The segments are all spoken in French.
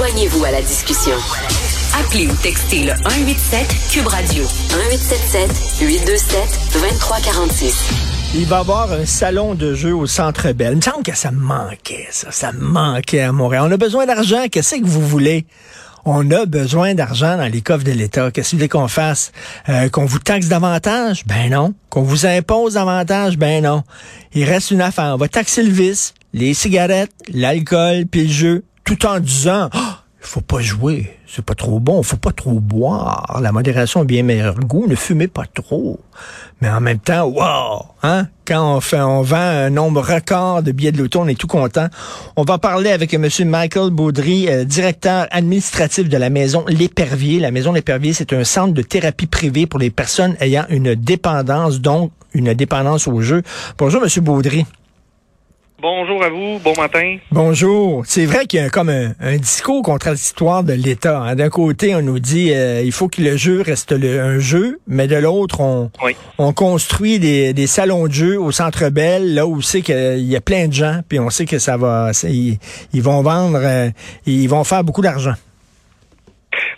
Joignez-vous à la discussion. Appelez ou textez le 187 Cube Radio 1877 827 2346. Il va y avoir un salon de jeux au Centre Bell. Il me semble que ça manquait, ça. Ça manquait à Montréal. On a besoin d'argent. Qu'est-ce que vous voulez? On a besoin d'argent dans les coffres de l'État. Qu'est-ce que vous voulez qu'on fasse? Euh, qu'on vous taxe davantage? Ben non. Qu'on vous impose davantage? Ben non. Il reste une affaire. On va taxer le vice, les cigarettes, l'alcool, puis le jeu, tout en disant, oh, faut pas jouer, c'est pas trop bon, faut pas trop boire. La modération a bien meilleur goût, ne fumez pas trop. Mais en même temps, wow, hein, quand on fait, on vend un nombre record de billets de l'auto, on est tout content. On va parler avec M. Michael Baudry, euh, directeur administratif de la maison L'Épervier. La maison L'Épervier, c'est un centre de thérapie privée pour les personnes ayant une dépendance, donc une dépendance au jeu. Bonjour, M. Baudry. Bonjour à vous, bon matin. Bonjour. C'est vrai qu'il y a comme un, discours contradictoire de l'État. Hein. D'un côté, on nous dit euh, il faut que le jeu reste un jeu, mais de l'autre, on, on construit des, salons de jeu au Centre Bell, là où c'est qu'il y a plein de gens, puis on sait que ça va, ils, vont vendre, euh, ils vont faire beaucoup d'argent.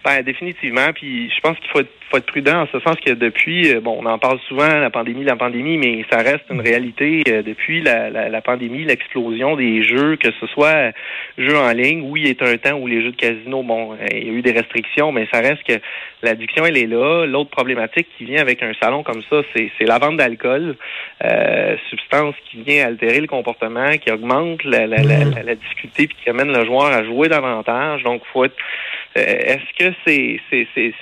Ben, définitivement. Puis je pense qu'il faut être, faut être prudent en ce sens que depuis, euh, bon, on en parle souvent, la pandémie, la pandémie, mais ça reste une réalité. Euh, depuis la, la, la pandémie, l'explosion des jeux, que ce soit jeux en ligne, oui, il a un temps où les jeux de casino, bon, euh, il y a eu des restrictions, mais ça reste que l'addiction, elle est là. L'autre problématique qui vient avec un salon comme ça, c'est, la vente d'alcool, euh, substance qui vient altérer le comportement, qui augmente la, la, la, la difficulté, puis qui amène le joueur à jouer davantage. Donc, faut être euh, est-ce que c'est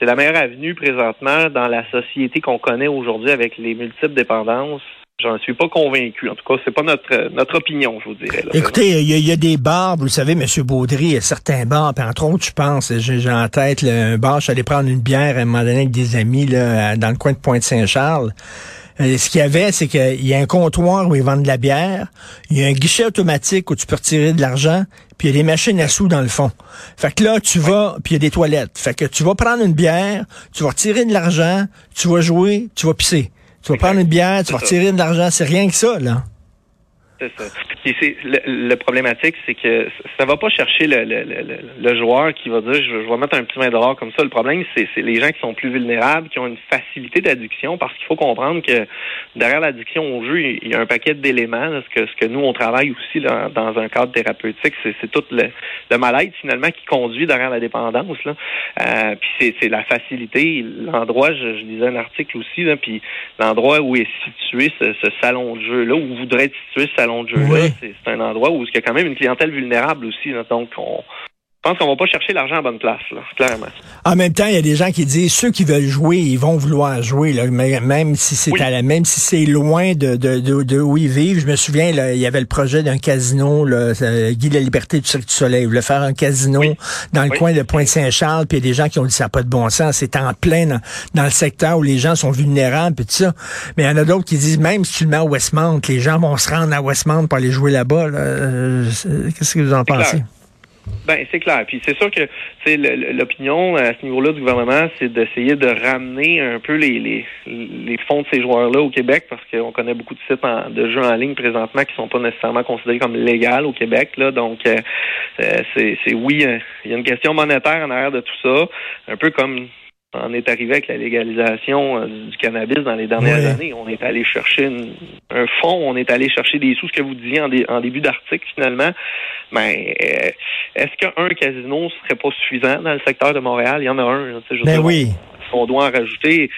la meilleure avenue présentement dans la société qu'on connaît aujourd'hui avec les multiples dépendances? J'en suis pas convaincu. En tout cas, c'est pas notre notre opinion, je vous dirais. Écoutez, il y, a des bars, vous le savez, M. Baudry, il y a certains bars, puis entre autres, je pense, j'ai en tête un bar, je suis allé prendre une bière à un moment donné avec des amis dans le coin de Pointe-Saint-Charles. Euh, ce qu'il y avait, c'est qu'il y a un comptoir où ils vendent de la bière, il y a un guichet automatique où tu peux retirer de l'argent, puis il y a des machines à sous dans le fond. Fait que là, tu vas, puis il y a des toilettes. Fait que tu vas prendre une bière, tu vas retirer de l'argent, tu vas jouer, tu vas pisser. Tu vas prendre une bière, tu vas retirer de l'argent, c'est rien que ça, là. C'est ça. le, problématique, c'est que ça va pas chercher le, le, le, joueur qui va dire je, vais mettre un petit 20 dollars comme ça. Le problème, c'est les gens qui sont plus vulnérables, qui ont une facilité d'addiction, parce qu'il faut comprendre que derrière l'addiction au jeu, il y a un paquet d'éléments. Ce que, ce que nous, on travaille aussi dans, un cadre thérapeutique, c'est tout le, mal-être finalement qui conduit derrière la dépendance. Là. Euh, puis c'est la facilité, l'endroit, je, je, lisais un article aussi, là, puis l'endroit où est situé ce, salon de jeu-là, où voudrait être situé ce de jeu c'est un endroit où il y a quand même une clientèle vulnérable aussi. donc, on, je pense qu'on va pas chercher l'argent à bonne place, clairement. En même temps, il y a des gens qui disent ceux qui veulent jouer, ils vont vouloir jouer, même si c'est à la, même si c'est loin de, de, de, où ils vivent. Je me souviens, il y avait le projet d'un casino, là, Guy de la Liberté du Cirque du Soleil. Il voulait faire un casino dans le coin de Pointe-Saint-Charles, puis il y a des gens qui ont dit ça n'a pas de bon sens. C'est en plein dans, le secteur où les gens sont vulnérables, puis tout ça. Mais il y en a d'autres qui disent même si tu le mets à Westmount, les gens vont se rendre à Westmount pour aller jouer là-bas. Euh, Qu'est-ce que vous en pensez? Ben c'est clair. Puis c'est sûr que l'opinion à ce niveau-là du gouvernement, c'est d'essayer de ramener un peu les, les, les fonds de ces joueurs-là au Québec, parce qu'on connaît beaucoup de sites de jeux en ligne présentement qui sont pas nécessairement considérés comme légaux au Québec. Là, donc euh, euh, c'est oui, euh, il y a une question monétaire en arrière de tout ça, un peu comme on est arrivé avec la légalisation du cannabis dans les dernières années. On est allé chercher un fonds, on est allé chercher des sous, ce que vous disiez en, en début d'article finalement. Mais euh, est-ce qu'un casino serait pas suffisant dans le secteur de Montréal? Il y en a un. Je ben oui. On, doit en rajouter.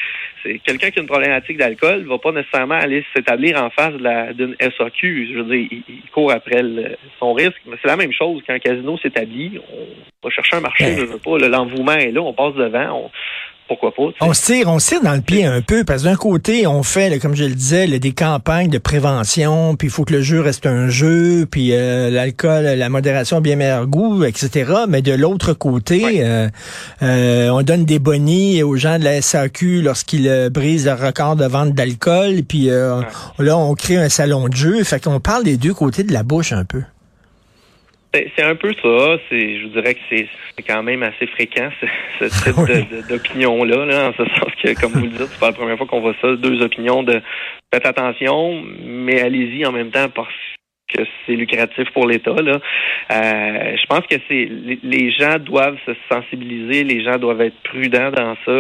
C'est quelqu'un qui a une problématique d'alcool va pas nécessairement aller s'établir en face d'une SAQ. Je veux dire, il, court après son risque. Mais c'est la même chose quand un casino s'établit. On va chercher un marché, ben. je veux pas. L'envouement est là, on passe devant. On, pourquoi pas. On se tire, on se tire dans le pied un peu, parce que d'un côté, on fait, comme je le disais, des campagnes de prévention, puis il faut que le jeu reste un jeu, puis euh, l'alcool, la modération, bien meilleur goût, etc. Mais de l'autre côté, euh, euh, on donne des bonnies aux gens de la SAQ lorsqu'ils brisent le record de vente d'alcool, puis là, on crée un salon de jeu. Fait qu'on parle des deux côtés de la bouche un peu. Ben, c'est un peu ça. C'est, je vous dirais que c'est, quand même assez fréquent ce, type d'opinion-là, là, en ce sens que, comme vous le dites, c'est pas la première fois qu'on voit ça. Deux opinions de faites attention, mais allez-y en même temps parce que c'est lucratif pour l'État. Là, euh, je pense que c'est les gens doivent se sensibiliser, les gens doivent être prudents dans ça.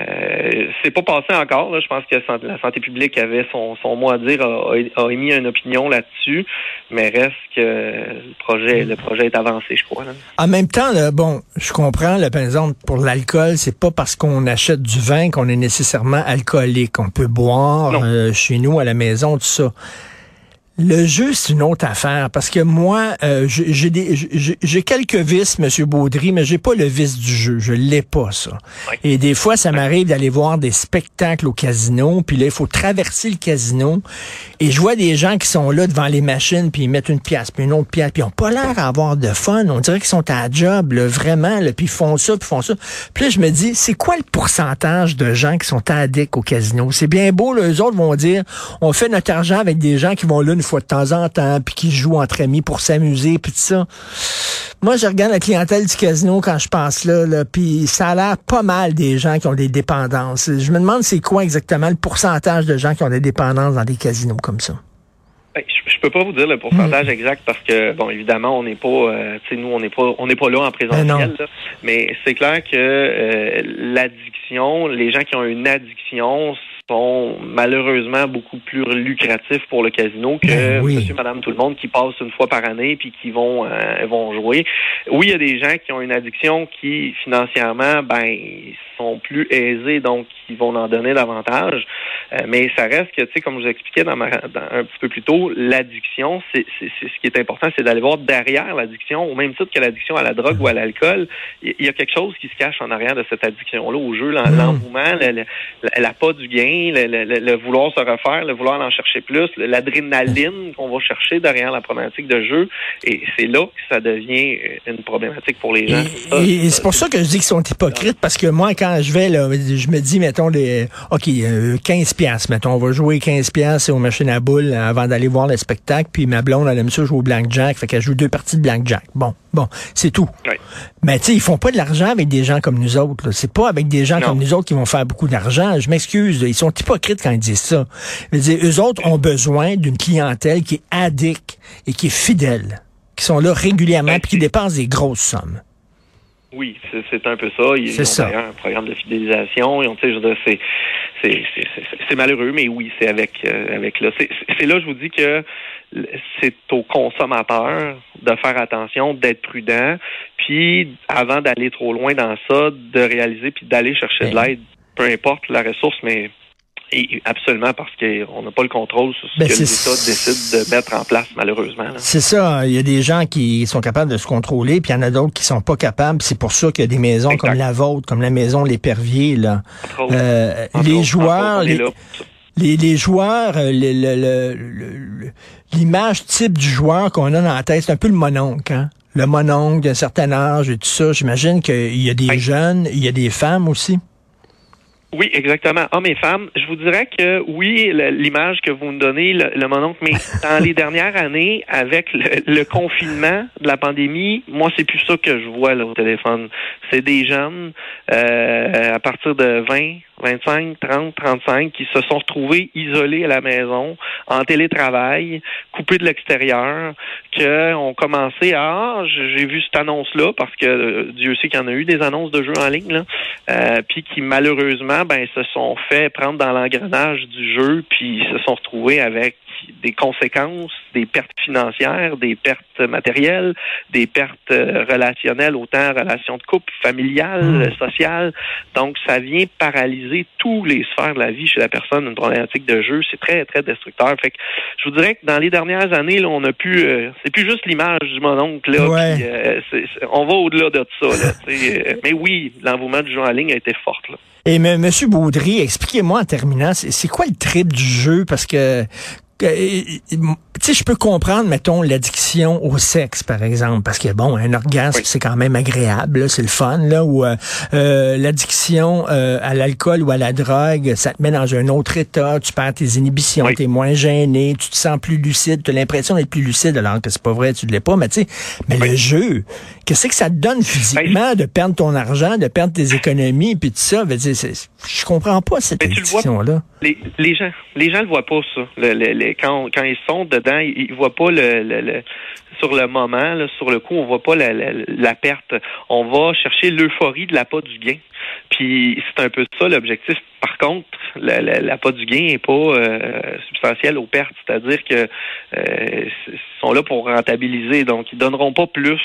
Euh, euh, c'est pas passé encore. Là. Je pense que la santé publique avait son, son mot à dire, a, émis une opinion là-dessus, mais reste que le projet, le projet est avancé, je crois. En même temps, bon, je comprends, là, par exemple, pour l'alcool, c'est pas parce qu'on achète du vin qu'on est nécessairement alcoolique. On peut boire chez nous à la maison, tout ça. Le jeu, c'est une autre affaire parce que moi, euh, j'ai des, j'ai quelques vices, Monsieur Baudry, mais j'ai pas le vice du jeu. Je l'ai pas ça. Et des fois, ça m'arrive d'aller voir des spectacles au casino, puis là, il faut traverser le casino, et je vois des gens qui sont là devant les machines, puis ils mettent une pièce, puis une autre pièce, puis ils ont pas l'air d'avoir de fun. On dirait qu'ils sont à job, là, vraiment, là, puis ils font ça, puis font ça. Puis là, je me dis, c'est quoi le pourcentage de gens qui sont addicts au casino? C'est bien beau, là, eux autres vont dire, on fait notre argent avec des gens qui vont là une fois de temps en temps, puis qui jouent entre amis pour s'amuser, puis tout ça. Moi, je regarde la clientèle du casino quand je pense là, là puis ça a l'air pas mal des gens qui ont des dépendances. Je me demande c'est quoi exactement le pourcentage de gens qui ont des dépendances dans des casinos comme ça. Ben, je, je peux pas vous dire le pourcentage hmm. exact parce que bon évidemment on n'est pas euh, tu sais nous on n'est pas on n'est pas là en présentiel ben mais c'est clair que euh, l'addiction les gens qui ont une addiction sont malheureusement beaucoup plus lucratifs pour le casino que ben monsieur, madame, tout le monde qui passe une fois par année puis qui vont euh, vont jouer. Oui, il y a des gens qui ont une addiction qui financièrement ben sont plus aisés donc ils vont en donner davantage. Euh, mais ça reste que tu sais comme je vous expliquais dans, ma, un petit peu plus tôt, l'addiction c'est ce qui est important c'est d'aller voir derrière l'addiction au même titre que l'addiction à la drogue ou à l'alcool, il y a quelque chose qui se cache en arrière de cette addiction là au jeu, mmh. l'engouement, la, pas du gain le, vouloir se refaire, le vouloir en chercher plus, l'adrénaline qu'on va chercher derrière la problématique de jeu. Et c'est là que ça devient une problématique pour les gens. Et, c'est pour ça que je dis qu'ils sont hypocrites, parce que moi, quand je vais, là, je me dis, mettons, les, OK, 15 euh, piastres, mettons, on va jouer 15 piastres aux machines à boules avant d'aller voir le spectacle, puis ma blonde, elle aime ça jouer au blackjack, fait qu'elle joue deux parties de blackjack. Bon, bon, c'est tout. Mais tu sais, ils font pas de l'argent avec des gens comme nous autres. C'est pas avec des gens comme nous autres qui vont faire beaucoup d'argent. Je m'excuse, ils sont hypocrites quand ils disent ça. Je veux eux autres ont besoin d'une clientèle qui est addict et qui est fidèle, qui sont là régulièrement et qui dépensent des grosses sommes. Oui, c'est un peu ça. Ils ont d'ailleurs un programme de fidélisation. C'est malheureux, mais oui, c'est avec, euh, avec là. C'est là, je vous dis que c'est au consommateur de faire attention, d'être prudent, puis avant d'aller trop loin dans ça, de réaliser puis d'aller chercher de ben l'aide, peu importe la ressource, mais et absolument parce qu'on n'a pas le contrôle sur ce ben, que l'État décide de mettre en place, malheureusement. C'est ça. Il y a des gens qui sont capables de se contrôler, puis il y en a d'autres qui sont pas capables. C'est pour ça qu'il y a des maisons comme la vôtre, comme la maison L'Épervier. Là. Euh, les joueurs... Les, les, joueurs, euh, l'image type du joueur qu'on a dans la tête, c'est un peu le mononcle. Hein? Le mononcle d'un certain âge et tout ça. J'imagine qu'il y a des jeunes, il y a des femmes aussi. Oui, exactement. Hommes et femmes. Je vous dirais que oui, l'image que vous me donnez, le, le mononcle, mais dans les dernières années, avec le, confinement de la pandémie, moi, c'est plus ça que je vois là, au téléphone. C'est des jeunes euh, à partir de 20, 25, 30, 35 qui se sont retrouvés isolés à la maison, en télétravail, coupés de l'extérieur, qui ont commencé à ah, j'ai vu cette annonce-là, parce que euh, Dieu sait qu'il y en a eu des annonces de jeux en ligne, là, euh, puis qui malheureusement ben se sont fait prendre dans l'engrenage du jeu, puis se sont retrouvés avec des conséquences, des pertes financières, des pertes matérielles, des pertes euh, relationnelles, autant relations de couple, familiales, mmh. sociales. Donc, ça vient paralyser tous les sphères de la vie chez la personne, une problématique de jeu. C'est très, très destructeur. Fait que je vous dirais que dans les dernières années, là, on a pu, euh, c'est plus juste l'image du mononcle, là. Euh, on va au-delà de ça, là, mais oui, l'envouement du jeu en ligne a été fort, là. Et M. Baudry, expliquez-moi en terminant, c'est quoi le trip du jeu? Parce que tu sais, je peux comprendre, mettons, l'addiction au sexe, par exemple, parce que, bon, un orgasme, c'est quand même agréable, c'est le fun, là, ou euh, euh, l'addiction euh, à l'alcool ou à la drogue, ça te met dans un autre état, tu perds tes inhibitions, tu es moins gêné, tu te sens plus lucide, tu as l'impression d'être plus lucide, alors que c'est pas vrai, tu ne l'es pas, mais tu sais, mais le jeu, qu'est-ce que ça te donne physiquement de perdre ton argent, de perdre tes économies, puis tout ça, je comprends pas cette addiction-là. Les, les, gens les gens le voient pas, ça, quand ils sont dedans, ils, voient pas le, sur le moment, sur le coup, on voit pas la, perte. On va chercher l'euphorie de la pas du gain. Puis c'est un peu ça l'objectif. Par contre, la, la, du gain n'est pas euh, substantielle aux pertes. C'est-à-dire que euh, sont là pour rentabiliser. Donc, ils donneront pas plus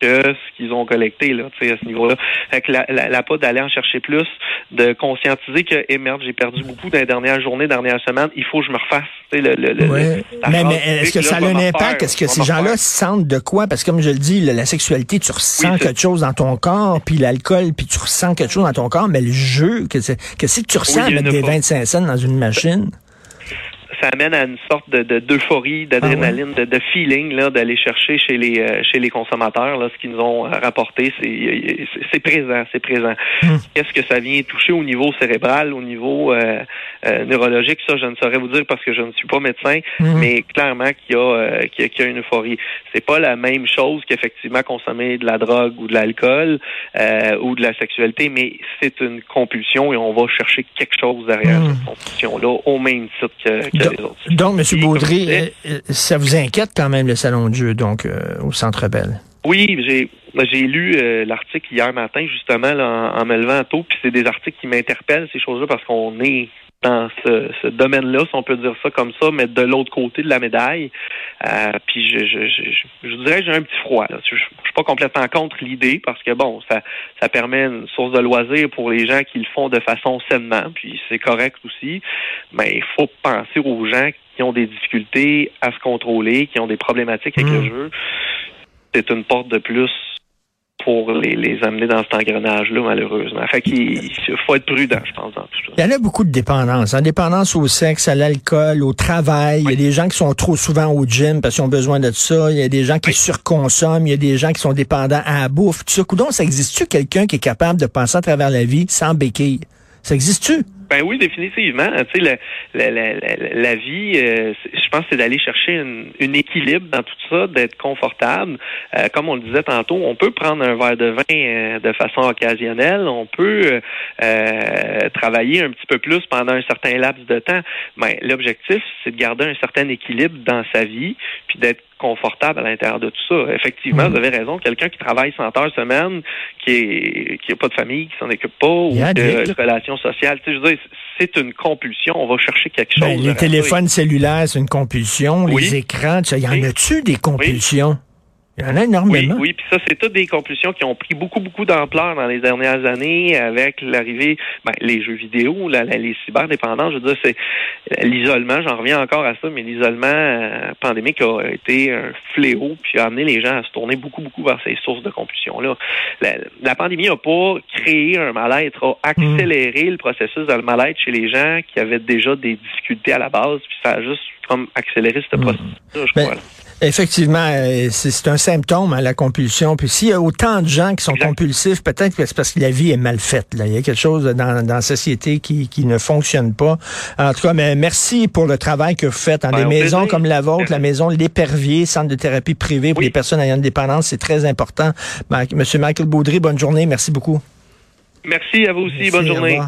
que ce qu'ils ont collecté là, à ce niveau-là. Fait la, la, pas d'aller en chercher plus, de conscientiser que eh merde, j'ai perdu beaucoup dans les dernières journées, dernières semaines, il faut que je me refasse. Le, le, mais, mais est-ce que ça a un impact? Est-ce que ces gens-là sentent de quoi? Parce que comme je le dis, la sexualité, tu ressens quelque chose dans ton corps, puis l'alcool, puis tu ressens quelque chose dans ton corps, mais le jeu, qu'est-ce que tu ressens avec des 25 cents dans une machine? Ça amène à une sorte de d'euphorie, d'adrénaline, ah de, feeling là, d'aller chercher chez les euh, chez les consommateurs là, ce qu'ils nous ont rapporté, c'est c'est présent, c'est présent. Hmm. Qu'est-ce que ça vient toucher au niveau cérébral, au niveau euh, euh, neurologique, ça je ne saurais vous dire parce que je ne suis pas médecin, hmm. mais clairement qu'il y a qu'il y, a une euphorie. C'est pas la même chose qu'effectivement consommer de la drogue ou de l'alcool ou de la sexualité, mais c'est une compulsion et on va chercher quelque chose derrière hmm. cette compulsion là au même titre que, que donc, M. Baudry, euh, euh, ça vous inquiète quand même le salon de jeu, donc, euh, au Centre Bell? Oui, j'ai j'ai lu l'article hier matin, justement, en, me levant tôt, puis c'est des articles qui m'interpellent, ces choses-là, parce qu'on est dans ce, domaine-là, si on peut dire ça comme ça, mais de l'autre côté de la médaille. puis je, je, je, je, dirais que j'ai un petit froid. Là. Je, je, suis pas complètement contre l'idée parce que bon, ça, ça permet une source de loisir pour les gens qui le font de façon sainement, puis c'est correct aussi. Mais il faut penser aux gens qui ont des difficultés à se contrôler, qui ont des problématiques avec le mmh. jeu. C'est une porte de plus pour les, les amener dans cet engrenage-là, malheureusement. Fait qu'il faut être prudent, je pense, dans tout ça. Il y en a beaucoup de dépendances. Hein? Dépendance au sexe, à l'alcool, au travail. Il y a des gens qui sont trop souvent au gym parce qu'ils ont besoin de ça. Il y a des gens qui surconsomment. Il y a des gens qui sont dépendants à la bouffe. Tout ça. Coudon, ça existe-tu quelqu'un qui est capable de passer à travers la vie sans béquille? Ça existe-tu? Ben oui, définitivement. Tu sais, la, la, la, la vie, euh, je pense, c'est d'aller chercher une, équilibre dans tout ça, d'être confortable. Euh, comme on le disait tantôt, on peut prendre un verre de vin euh, de façon occasionnelle, on peut travailler un petit peu plus pendant un certain laps de temps. Mais l'objectif, c'est de garder un certain équilibre dans sa vie, puis d'être confortable à l'intérieur de tout ça. Effectivement, vous mm. avez raison. Quelqu'un qui travaille 100 heures semaine, qui est qui a pas de famille, qui s'en occupe pas, ou de relations sociales, tu sais, je veux dire, c'est une compulsion. On va chercher quelque ben, chose. les téléphones cellulaires, c'est une compulsion. Les écrans, il y en a-tu des compulsions? Il y en a énormément. Oui, oui puis ça, c'est toutes des compulsions qui ont pris beaucoup, beaucoup d'ampleur dans les dernières années avec l'arrivée, ben, les jeux vidéo, la, les cyberdépendants. Je veux dire, c'est l'isolement, j'en reviens encore à ça, mais l'isolement euh, pandémique a été un fléau, puis a amené les gens à se tourner beaucoup, beaucoup vers ces sources de compulsion-là. La, pandémie n'a pas créé un mal-être, a accéléré le processus de mal-être chez les gens qui avaient déjà des difficultés à la base, puis ça a juste comme accéléré ce hmm. processus-là, je ben, crois. Effectivement, euh, c'est un symptôme à la compulsion. Puis s'il y a autant de gens qui sont compulsifs, peut-être que c'est parce que la vie est mal faite. Là. Il y a quelque chose dans, dans la société qui, qui ne fonctionne pas. En tout cas, mais merci pour le travail que vous faites. Dans des maisons comme la vôtre, la maison L'Épervier, centre de thérapie privée pour les personnes ayant une dépendance, c'est très important. Monsieur Michael Baudry, bonne journée. Merci beaucoup. Merci à vous aussi. bonne journée.